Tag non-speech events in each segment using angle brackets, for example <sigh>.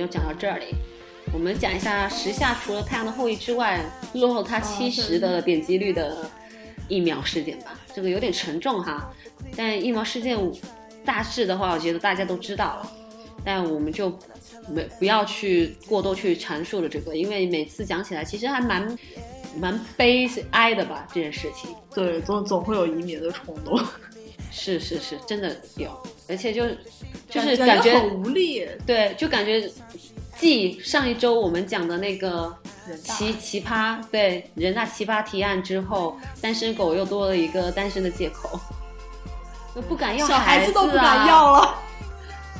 就讲到这里。我们讲一下时下除了《太阳的后裔》之外，落后它七十的点击率的疫苗事件吧。这个有点沉重哈，但疫苗事件大致的话，我觉得大家都知道了。但我们就没不要去过多去阐述了这个，因为每次讲起来其实还蛮蛮悲哀的吧，这件事情。对，总总会有移民的冲动。是是是，真的有，而且就就是感感觉很无力。对，就感觉继上一周我们讲的那个奇奇葩，对人大奇葩提案之后，单身狗又多了一个单身的借口，又不敢要小孩子子都不敢啊，要了。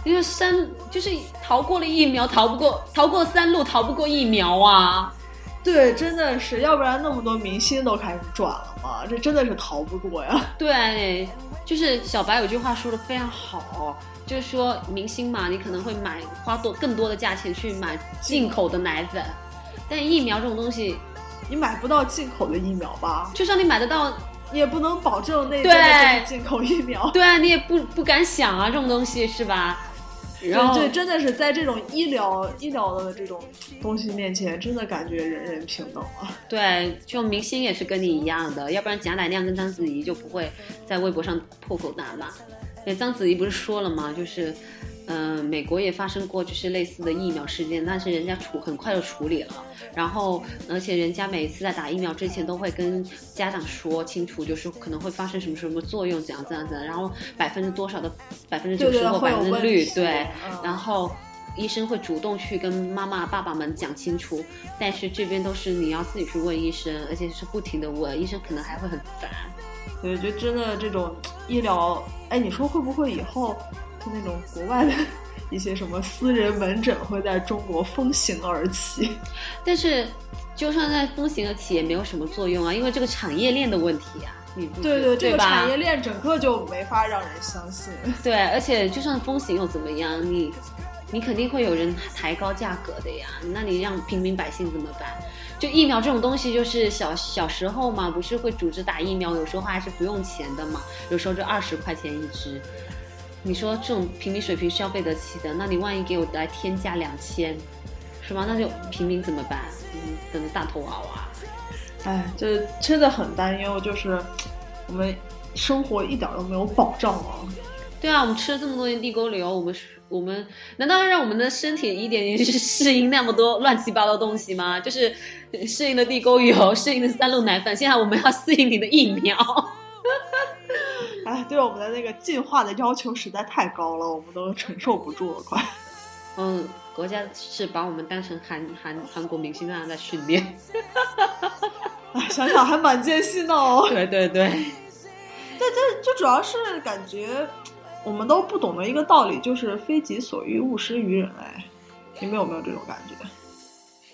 因为三就是逃过了疫苗，逃不过逃过三路，逃不过疫苗啊。对，真的是，要不然那么多明星都开始转了嘛，这真的是逃不过呀。<laughs> 对，就是小白有句话说的非常好，就是说明星嘛，你可能会买花多更多的价钱去买进口的奶粉，但疫苗这种东西，你买不到进口的疫苗吧？就算你买得到，你也不能保证那对真的就是进口疫苗。对啊，你也不不敢想啊，这种东西是吧？然后对对，真的是在这种医疗医疗的这种东西面前，真的感觉人人平等了。对，就明星也是跟你一样的，要不然贾乃亮跟章子怡就不会在微博上破口大骂。那，章子怡不是说了吗？就是，嗯、美国也发生过就是类似的疫苗事件，但是人家处很快就处理了。然后，而且人家每一次在打疫苗之前都会跟家长说清楚，就是可能会发生什么什么作用，怎样怎样怎样，然后百分之多少的百分之九十或百分之率，对，嗯然后医生会主动去跟妈妈、爸爸们讲清楚，但是这边都是你要自己去问医生，而且是不停的问，医生可能还会很烦。对，就真的这种医疗，哎，你说会不会以后就那种国外的一些什么私人门诊会在中国风行而起？<laughs> 但是就算在风行而起也没有什么作用啊，因为这个产业链的问题啊，你不对对，这个产业链整个就没法让人相信。对，而且就算风行又怎么样，你你肯定会有人抬高价格的呀，那你让平民百姓怎么办？就疫苗这种东西，就是小小时候嘛，不是会组织打疫苗，有时候还是不用钱的嘛，有时候就二十块钱一支。你说这种平民水平消费得起的，那你万一给我来天价两千，是吗？那就平民怎么办？嗯，等着大头娃娃。哎，这真的很担忧，就是我们生活一点都没有保障啊。对啊，我们吃了这么多年地沟油，我们我们难道要让我们的身体一点点去适应那么多乱七八糟东西吗？就是适应了地沟油，适应了三鹿奶粉，现在我们要适应你的疫苗。哎，对我们的那个进化的要求实在太高了，我们都承受不住了，快。嗯，国家是把我们当成韩韩韩国明星那样在训练。<laughs> 哎，想想还蛮艰辛的哦。对对对，这这主要是感觉我们都不懂得一个道理，就是非己所欲，勿施于人。哎，你们有没有这种感觉？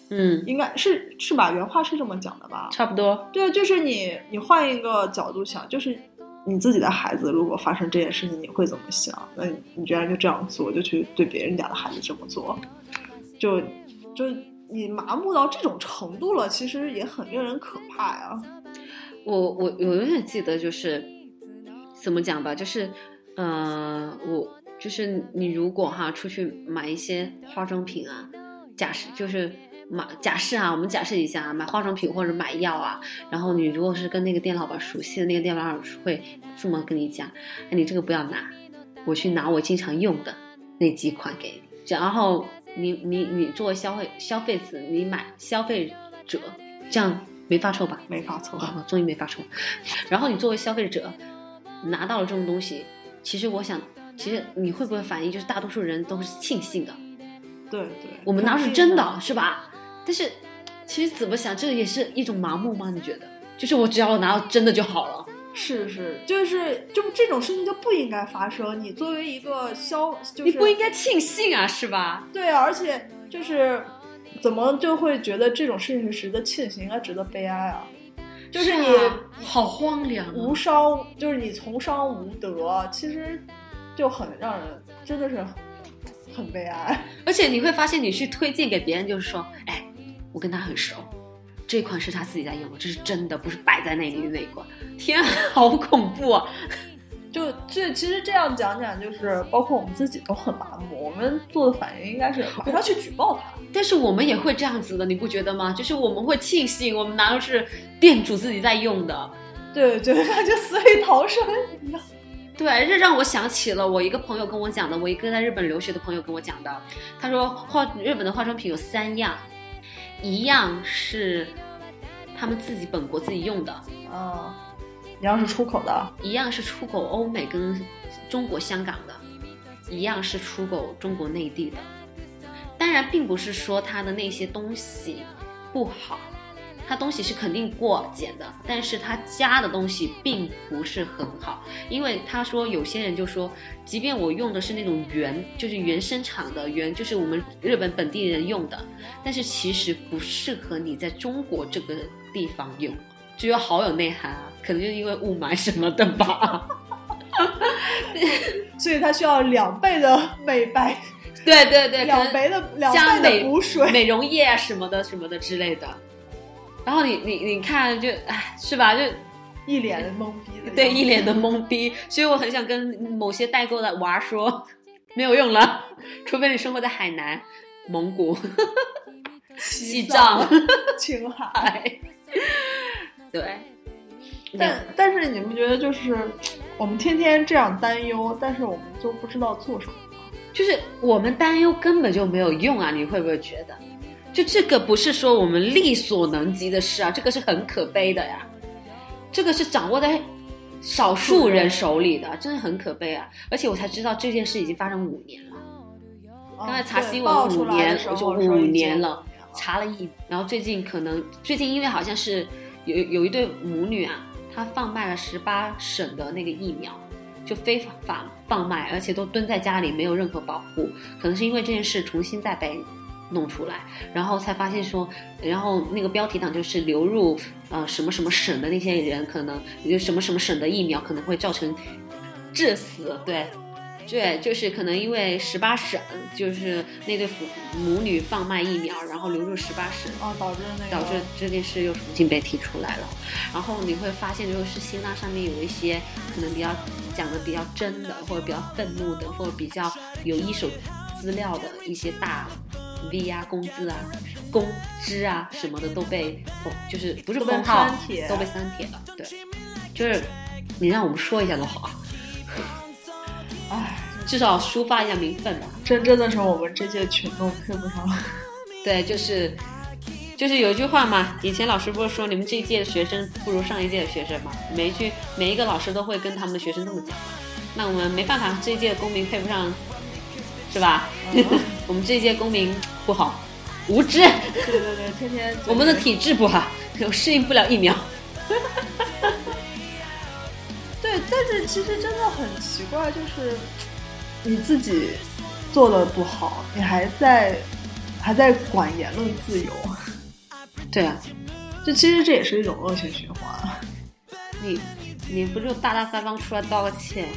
嗯，应该是是吧？原话是这么讲的吧？差不多。对，就是你你换一个角度想，就是你自己的孩子如果发生这件事情，你会怎么想？那你你居然就这样做，就去对别人家的孩子这么做，就就你麻木到这种程度了，其实也很令人可怕呀。我我我永远记得就是怎么讲吧，就是呃，我就是你如果哈出去买一些化妆品啊，假设就是买假设啊，我们假设一下啊，买化妆品或者买药啊，然后你如果是跟那个店老板熟悉的，那个店老板会这么跟你讲，哎，你这个不要拿，我去拿我经常用的那几款给你，然后你你你作为消费消费者，你买消费者，这样没发臭吧？没法凑合。哦，终于没发臭。然后你作为消费者拿到了这种东西，其实我想，其实你会不会反应就是大多数人都是庆幸的，对对，我们拿是真的，是吧？但是其实怎么想，这也是一种麻木吗？你觉得？就是我只要拿到真的就好了。是是，就是就这种事情就不应该发生。你作为一个消，就是你不应该庆幸啊，是吧？对啊，而且就是怎么就会觉得这种事情是值得庆幸，应该值得悲哀啊？就是你啊好荒凉、啊，无伤，就是你从商无德，其实就很让人真的是很悲哀。<laughs> 而且你会发现，你去推荐给别人，就是说，哎，我跟他很熟，这款是他自己在用的，这是真的，不是摆在那里的那一款。天啊，<laughs> 好恐怖啊！<laughs> 就这其实这样讲讲，就是包括我们自己都很麻木，我们做的反应应该是马上去举报他。但是我们也会这样子的，你不觉得吗？就是我们会庆幸，我们拿的是店主自己在用的。对觉得，他就死里逃生一样。<laughs> 对，这让我想起了我一个朋友跟我讲的，我一个在日本留学的朋友跟我讲的。他说化日本的化妆品有三样，一样是他们自己本国自己用的，哦，一样是出口的，一样是出口欧美跟中国香港的，一样是出口中国内地的。当然，并不是说它的那些东西不好，它东西是肯定过检的，但是它加的东西并不是很好，因为他说有些人就说，即便我用的是那种原，就是原生产的原，就是我们日本本地人用的，但是其实不适合你在中国这个地方用，就有好有内涵啊，可能就是因为雾霾什么的吧。<laughs> 所以它需要两倍的美白，对对对，两倍的两倍的补水。美容液啊什么的什么的之类的。然后你你你看就唉是吧？就一脸的懵逼的，对一脸的。懵逼，所以我很想跟某些代购的娃说，没有用了，除非你生活在海南、蒙古、西藏、<laughs> 青海。哎，对，但但是你们觉得就是我们天天这样担忧，但是我们就不知道做什么？就是我们担忧根本就没有用啊！你会不会觉得？就这个不是说我们力所能及的事啊，这个是很可悲的呀。这个是掌握在少数人手里的，真的很可悲啊！而且我才知道这件事已经发生五年了。刚才查新闻五年我说说已经五年了，查了一，然后最近可能最近因为好像是有有一对母女啊，她贩卖了十八省的那个疫苗，就非法贩卖，而且都蹲在家里没有任何保护，可能是因为这件事重新再被弄出来，然后才发现说，然后那个标题党就是流入呃什么什么省的那些人，可能就什么什么省的疫苗可能会造成致死，对。对，就是可能因为十八省，就是那对父母女贩卖疫苗，然后流入十八省，啊，导致那个导致这件事又重新被提出来了。然后你会发现，就是新浪上面有一些可能比较讲的比较真的，或者比较愤怒的，或者比较有一手资料的一些大 V 啊、工资啊、工资啊什么的都被封，就是不是封号都被删帖了。对，就是你让我们说一下都好啊，唉，至少抒发一下民愤吧。真正的是我们这届群众配不上。<laughs> 对，就是就是有一句话嘛，以前老师不是说你们这一届的学生不如上一届的学生嘛？每一句每一个老师都会跟他们的学生这么讲嘛。那我们没办法，这一届的公民配不上，是吧？<laughs> 我们这一届公民不好，无知，对对对，天天我们的体质不好，适应不了疫苗。<laughs> 对，但是其实真的很奇怪，就是你自己做的不好，你还在还在管言论自由，对啊，就其实这也是一种恶性循环。你你不就大大方方出来道个歉？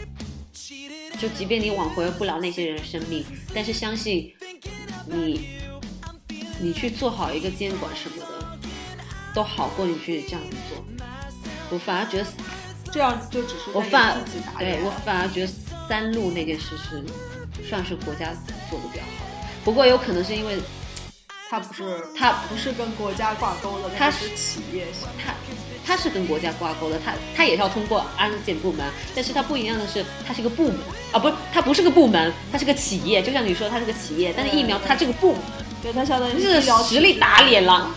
就即便你挽回不了那些人的生命，但是相信你，你去做好一个监管什么的，都好过你去这样子做。我反而觉得，这样就只是我反自己打脸。对我反而觉得三鹿那件事是算是国家做的比较好的。不过有可能是因为它不是它不是跟国家挂钩的，它是企业型。它它是跟国家挂钩的，它它也是要通过安检部门，但是它不一样的是，它是一个部门啊，不是它不是个部门，它是个企业。就像你说它是个企业，但是疫苗它这个部门对，它相当于是实力打脸了。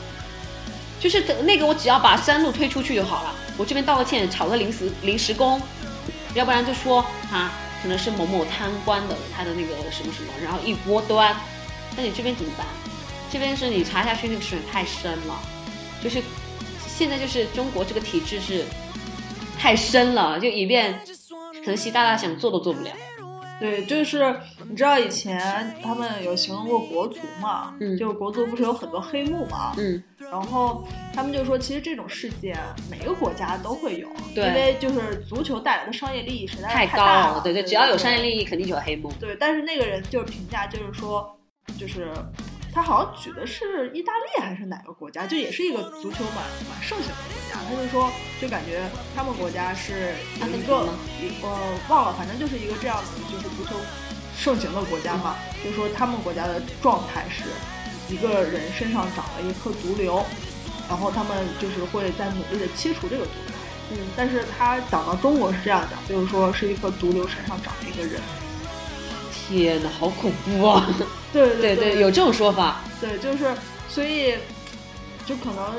就是那个我只要把山路推出去就好了，我这边道个歉，炒个临时临时工，要不然就说啊可能是某某贪官的他的那个什么什么，然后一锅端。那你这边怎么办？这边是你查下去那个水太深了，就是现在就是中国这个体制是太深了，就以便可能习大大想做都做不了。对，就是你知道以前他们有形容过国足嘛？嗯就国足不是有很多黑幕嘛？嗯，然后他们就说，其实这种事件每个国家都会有，对因为就是足球带来的商业利益实在是太高大了，对对，只要有商业利益，肯定就有黑幕。对，但是那个人就是评价，就是说，就是他好像举的是意大利还是哪个国家，就也是一个足球蛮蛮盛行的国家。他就说，就感觉他们国家是有一个呃忘了，反正就是一个这样子，就是足球盛行的国家嘛。就说他们国家的状态是一个人身上长了一颗毒瘤，然后他们就是会在努力的切除这个毒瘤。嗯，但是他讲到中国是这样讲，就是说是一颗毒瘤身上长了一个人。天哪，好恐怖啊！<laughs> 对对对对，有这种说法。对，就是所以就可能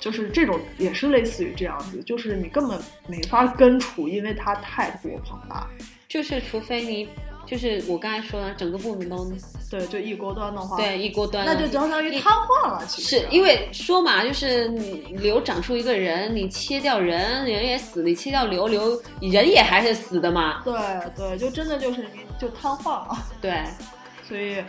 就是这种也是类似于这样子，就是你根本没法根除，因为它太过庞大。就是除非你，就是我刚才说的，整个部门都对，就一锅端的话，对一锅端，那就相当于瘫痪了。其实是因为说嘛，就是你瘤长出一个人，你切掉人，人也死；你切掉瘤，瘤人也还是死的嘛。对对，就真的就是就瘫痪了，<laughs> 对，所以，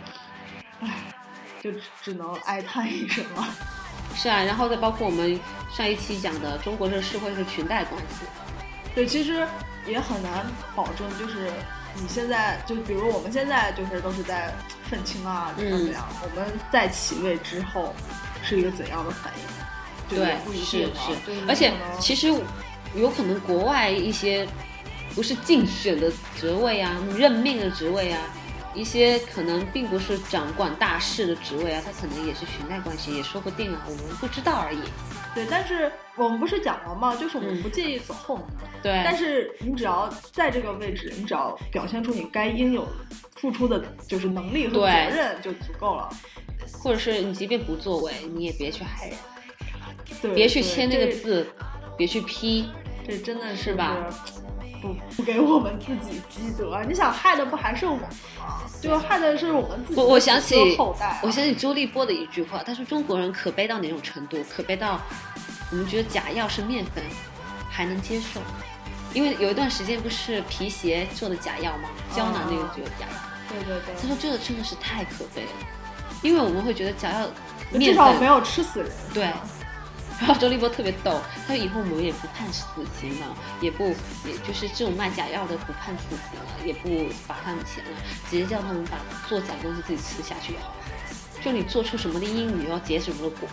唉，就只只能哀叹一声了。<laughs> 是啊，然后再包括我们上一期讲的，中国这个社会是裙带关系。对，其实也很难保证，就是你现在就比如我们现在就是都是在愤青啊，怎么怎么样，我们在起位之后是一个怎样的反应？对是是，而且其实有可能国外一些不是竞选的职位啊、任命的职位啊，一些可能并不是掌管大事的职位啊，他可能也是裙带关系，也说不定啊，我们不知道而已。对，但是我们不是讲了吗？就是我们嗯不介意走后门，对，但是你只要在这个位置，你只要表现出你该应有付出的，就是能力和责任就足够了。或者是你即便不作为，你也别去害人，对，别去签那个字，别去批，这真的是吧？不不给我们自己积德，你想害的不还是我们吗？就害的是我们自己的我我想起子孙后代啊、我想起周立波的一句话，他说中国人可悲到哪种程度？可悲到我们觉得假药是面粉还能接受，因为有一段时间不是皮鞋做的假药吗？胶囊那个就有假药。对对对他说这个真的是太可悲了，因为我们会觉得假药至面粉少没有吃死人。对。然后周立波特别逗，他说以后我们也不判死刑了，也不也就是这种卖假药的不判死刑了，也不罚他们钱了，直接叫他们把做假东西自己吃下去就好了。就你做出什么的因，你要结什么的果。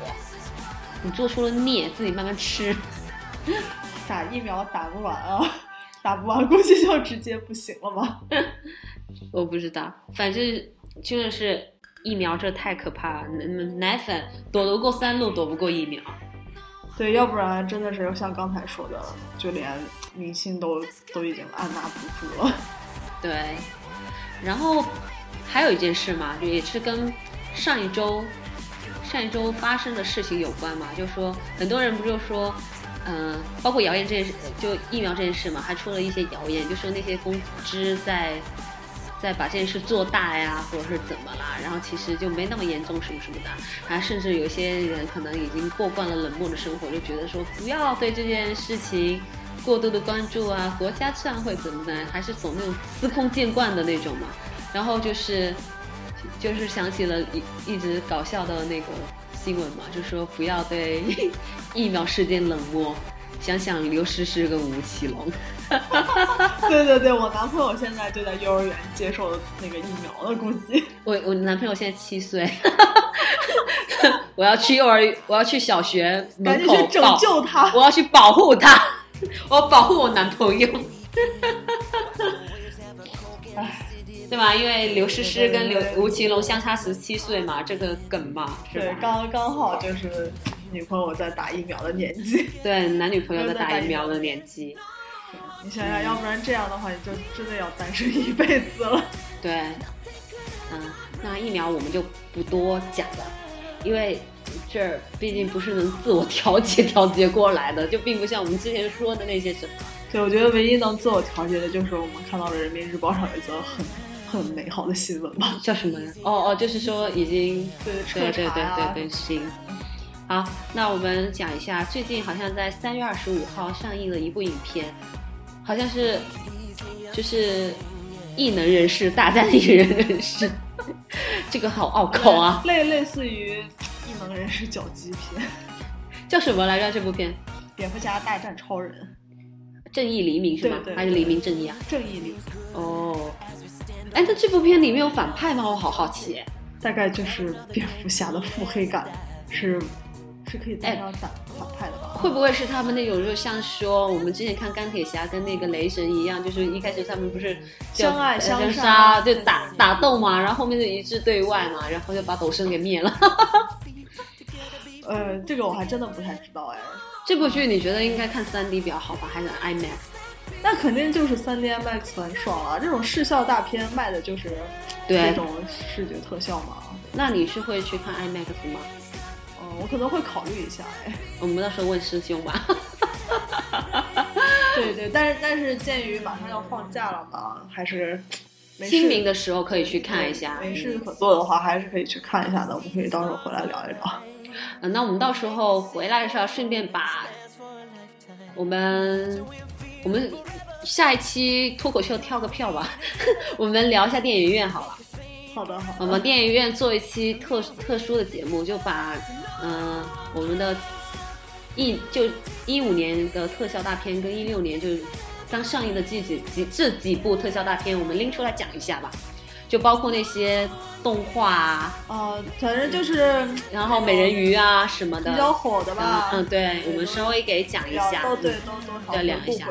你做出了孽，自己慢慢吃。<laughs> 打疫苗打不完啊，打不完估计就直接不行了吧？<laughs> 我不知道，反正真的是疫苗这太可怕了。奶奶粉躲得过三路，躲不过疫苗。对，要不然真的是像刚才说的，就连明星都都已经按捺不住了。<laughs> 对，然后还有一件事嘛，就也是跟上一周上一周发生的事情有关嘛，就说很多人不就说，嗯、包括谣言这件事，就疫苗这件事嘛，还出了一些谣言，就说那些公知在再把这件事做大呀，或者是怎么啦，然后其实就没那么严重什么什么的，然后甚至有些人可能已经过惯了冷漠的生活，就觉得说不要对这件事情。过度的关注啊，国家这样会怎么的？还是总那种司空见惯的那种嘛。然后就是就是想起了一一直搞笑的那个新闻嘛，就说不要对 <laughs> 疫苗事件冷漠。想想刘诗诗跟吴奇隆，对对对，我男朋友现在就在幼儿园接受那个疫苗了，估计。我我男朋友现在七岁，我要去幼儿，我要去小学门口赶紧去拯保救他！我要去保护他，我要保护我男朋友。唉，对吧？因为刘诗诗跟刘吴奇隆相差十七岁嘛，这个梗嘛，是对吧，？刚刚好就是女朋友在打疫苗的年纪。对，男女朋友在打疫苗的年纪，你想想，要不然这样的话，你就真的要单身一辈子了。对，嗯，那疫苗我们就不多讲了，因为这儿毕竟不是能自我调节调节过来的，就并不像我们之前说的那些什么。对，我觉得唯一能自我调节的就是我们看到了人民日报上有一则很很美好的新闻吧。叫什么呀？哦哦，就是说已经对，对对对对对，行。好，那我们讲一下，最近好像在三月二十五号上映了一部影片，好像是就是异能人士大战异人人士，<laughs> 这个好拗口啊！<laughs> 类类似于异能人士搅基片，叫什么来着？这部片《蝙蝠侠大战超人，正义黎明》是吗？对对还是黎明正义啊？正义黎明哦，哎，那这部片里面有反派吗？我好好奇。大概就是蝙蝠侠的腹黑感是是可以带上反反派的吧？会不会是他们那种，就像说我们之前看钢铁侠跟那个雷神一样，就是一开始他们不是相爱相相杀就打打斗嘛，然后后面就一致对外嘛，然后就把斗圣给灭了。呃，这个我还真的不太知道哎。这部剧你觉得应该看三 D 比较好吧，还是 IMAX？那肯定就是三 D IMAX 很爽啊！这种视效大片卖的就是对这种视觉特效嘛。那你是会去看 IMAX 吗？嗯，我可能会考虑一下哎。<laughs> 我们到时候问师兄吧。<laughs> 对对，但是但是鉴于马上要放假了嘛，还是 <laughs> 清明的时候可以去看一下。没事可做的话，还是可以去看一下的。我们可以到时候回来聊一聊。嗯，那我们到时候回来的时候，顺便把我们我们下一期脱口秀跳个票吧，我们聊一下电影院好了。好的好的。我们电影院做一期特特殊的节目，就把嗯、我们的一就一五年的特效大片跟一六年就刚上映的这几几这几部特效大片，我们拎出来讲一下吧。就包括那些动画啊，呃，反正就是然后美人鱼啊什么的，比较火的吧。嗯，对，我们稍微给讲一下。都对，都多少对聊一下。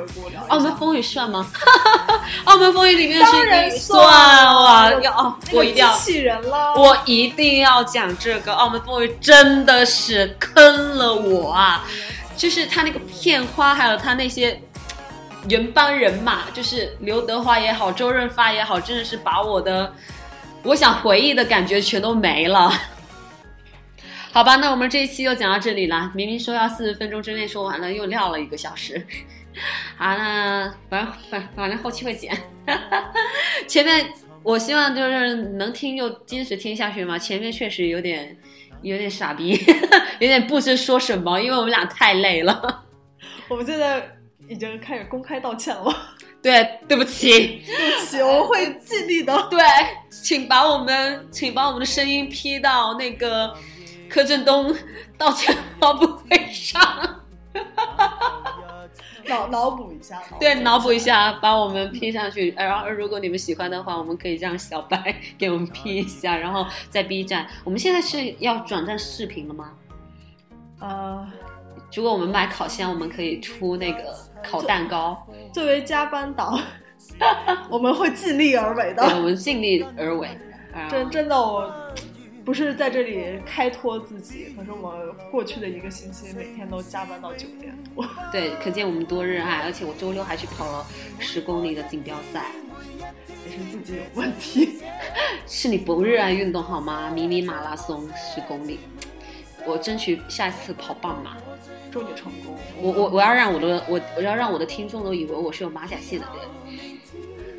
澳门风雨算吗？<laughs> 澳门风雨里面的当算哇，要哦，那个我一定要人啦。我一定要讲这个《澳门风雨》，真的是坑了我啊！就是他那个片花，还有他那些原班人马，就是刘德华也好，周润发也好，真的是把我的我想回忆的感觉全都没了。<laughs> 好吧，那我们这一期就讲到这里了。明明说要四十分钟之内说完了，又撂了一个小时。<laughs> 好，那反正反反正后期会剪。<laughs> 前面我希望就是能听就坚持听下去嘛。前面确实有点有点傻逼，有点不知说什么，因为我们俩太累了。我们现在已经开始公开道歉了？<laughs> 对，对不起，对不起，我会尽力的。对，请把我们请把我们的声音 P 到那个柯震东道歉发布会上。<laughs> 脑脑补一下，对，脑补一下，把我们 P 上去。然后，如果你们喜欢的话，我们可以让小白 <laughs> 给我们 P 一下，然后在 B 站。我们现在是要转战视频了吗？呃，如果我们买烤箱，我们可以出那个烤蛋糕。作为加班党，<laughs> 我们会尽力而为对，我。们尽力而为。啊真真的，我不是在这里开脱自己，可是我过去的一个星期，每天都加班到九点多。对，可见我们多热爱。而且我周六还去跑了十公里的锦标赛。也是自己有问题。<laughs> 是你不热爱运动好吗？迷你马拉松十公里，我争取下一次跑半马。祝你成功。我我我要让我的我我要让我的听众都以为我是有马甲线的人。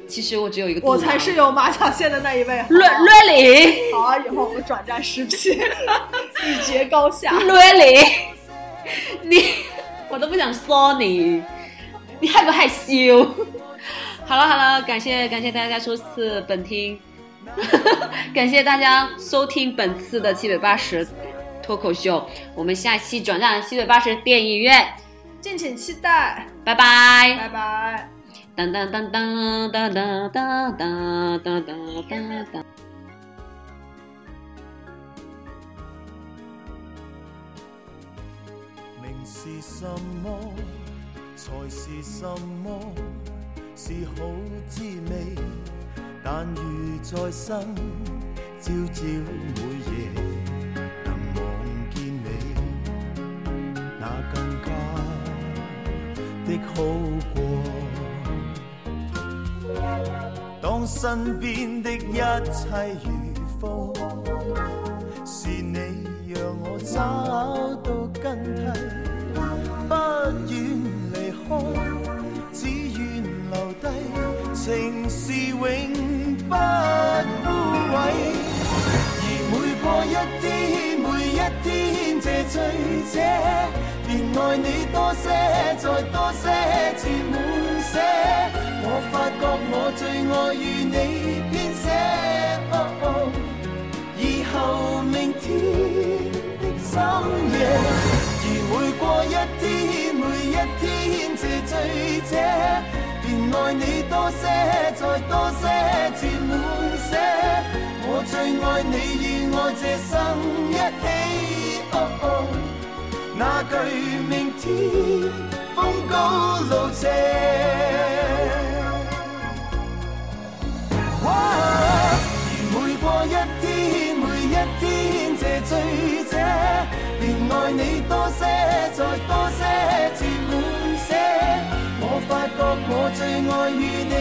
其实我只有一个。我才是有马甲线的那一位。好瑞吗瑞里好啊，以后我们转战视频，<laughs> 一决高下。瑞里，你我都不想说你，你害不害羞？<laughs> 好了好了，感谢感谢大家收次本听，<laughs> 感谢大家收听本次的七百八十脱口秀，我们下期转战七百八十电影院，敬请期待，拜拜。拜拜。当当当当当当当当当当当当。名是什么，才是什么，是好滋味。但如在生，朝朝每夜那更加的好过。當身邊的一切如風。是你讓我找到根蒂，不願離開，只願留低，情是永不枯萎。而每過一天，每一天這醉者，爱你多些，再多些，至滿瀉。我發覺我最愛與你編寫。哦哦以後明天的深夜，而每過一天，每一天这醉者，便爱你多些，再多些，至滿瀉。我最愛你與我這生一起。哦哦那句明天风高路斜。而每過一天，每一天这醉者，便愛你多些，再多些，至滿瀉。我發覺我最愛與你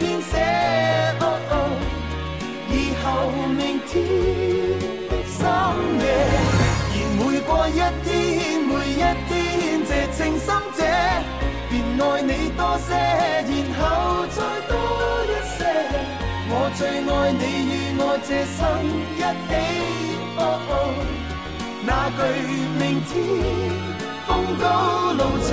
編寫。哦哦以後明天的深夜，而每過，一天心者，便爱你多些，然后再多一些。我最爱你与我这生一起。哦哦那句明天风高路斜。